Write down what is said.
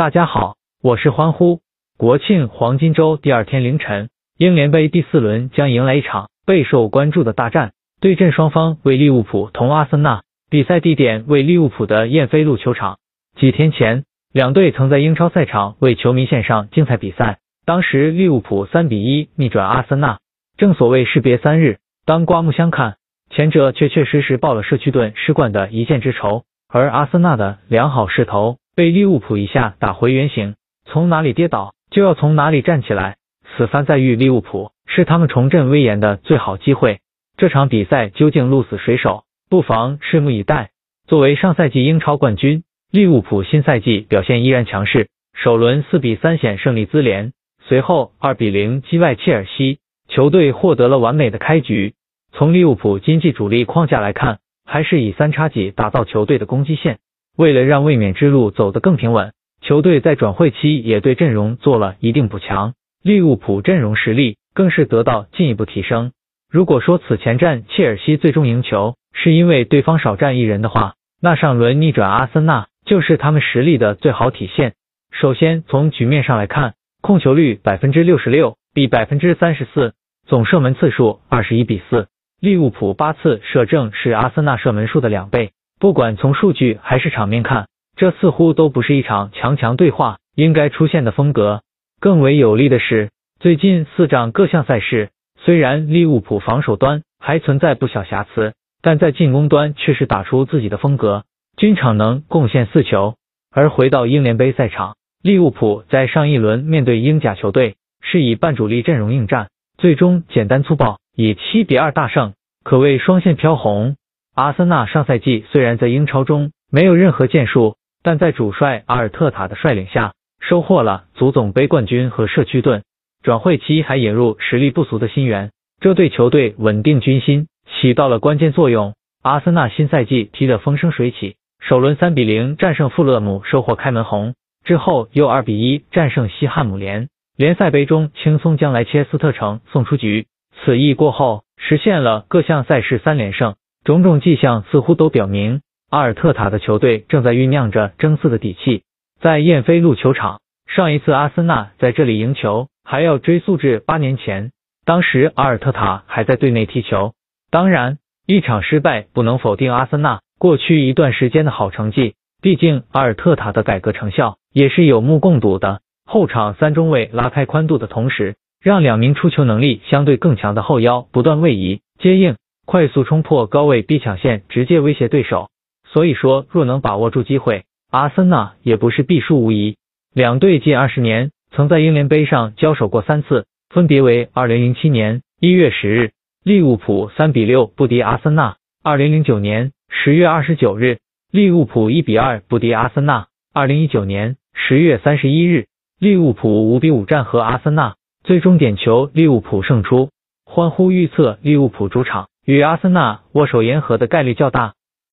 大家好，我是欢呼。国庆黄金周第二天凌晨，英联杯第四轮将迎来一场备受关注的大战，对阵双方为利物浦同阿森纳，比赛地点为利物浦的燕飞路球场。几天前，两队曾在英超赛场为球迷献上精彩比赛，当时利物浦三比一逆转阿森纳。正所谓士别三日，当刮目相看，前者确确实实报了社区盾失冠的一箭之仇，而阿森纳的良好势头被利物浦一下打回原形，从哪里跌倒就要从哪里站起来。此番再遇利物浦，是他们重振威严的最好机会。这场比赛究竟鹿死谁手，不妨拭目以待。作为上赛季英超冠军，利物浦新赛季表现依然强势，首轮四比三险胜利兹联，随后二比零击败切尔西。球队获得了完美的开局。从利物浦经济主力框架来看，还是以三叉戟打造球队的攻击线。为了让卫冕之路走得更平稳，球队在转会期也对阵容做了一定补强。利物浦阵容实力更是得到进一步提升。如果说此前战切尔西最终赢球是因为对方少战一人的话，那上轮逆转阿森纳就是他们实力的最好体现。首先从局面上来看，控球率百分之六十六，比百分之三十四。总射门次数二十一比四，利物浦八次射正是阿森纳射门数的两倍。不管从数据还是场面看，这似乎都不是一场强强对话应该出现的风格。更为有利的是，最近四仗各项赛事，虽然利物浦防守端还存在不小瑕疵，但在进攻端却是打出自己的风格，均场能贡献四球。而回到英联杯赛场，利物浦在上一轮面对英甲球队，是以半主力阵容应战。最终简单粗暴以七比二大胜，可谓双线飘红。阿森纳上赛季虽然在英超中没有任何建树，但在主帅阿尔特塔的率领下，收获了足总杯冠军和社区盾。转会期还引入实力不俗的新援，这对球队稳定军心起到了关键作用。阿森纳新赛季踢得风生水起，首轮三比零战胜富勒姆，收获开门红，之后又二比一战胜西汉姆联。联赛杯中轻松将莱切斯特城送出局，此役过后实现了各项赛事三连胜，种种迹象似乎都表明阿尔特塔的球队正在酝酿着争四的底气。在燕飞路球场，上一次阿森纳在这里赢球还要追溯至八年前，当时阿尔特塔还在队内踢球。当然，一场失败不能否定阿森纳过去一段时间的好成绩，毕竟阿尔特塔的改革成效也是有目共睹的。后场三中卫拉开宽度的同时，让两名出球能力相对更强的后腰不断位移接应，快速冲破高位逼抢线，直接威胁对手。所以说，若能把握住机会，阿森纳也不是必输无疑。两队近二十年曾在英联杯上交手过三次，分别为二零零七年一月十日，利物浦三比六不敌阿森纳；二零零九年十月二十九日，利物浦一比二不敌阿森纳；二零一九年十月三十一日。利物浦五比五战和阿森纳，最终点球利物浦胜出。欢呼预测利物浦主场与阿森纳握手言和的概率较大。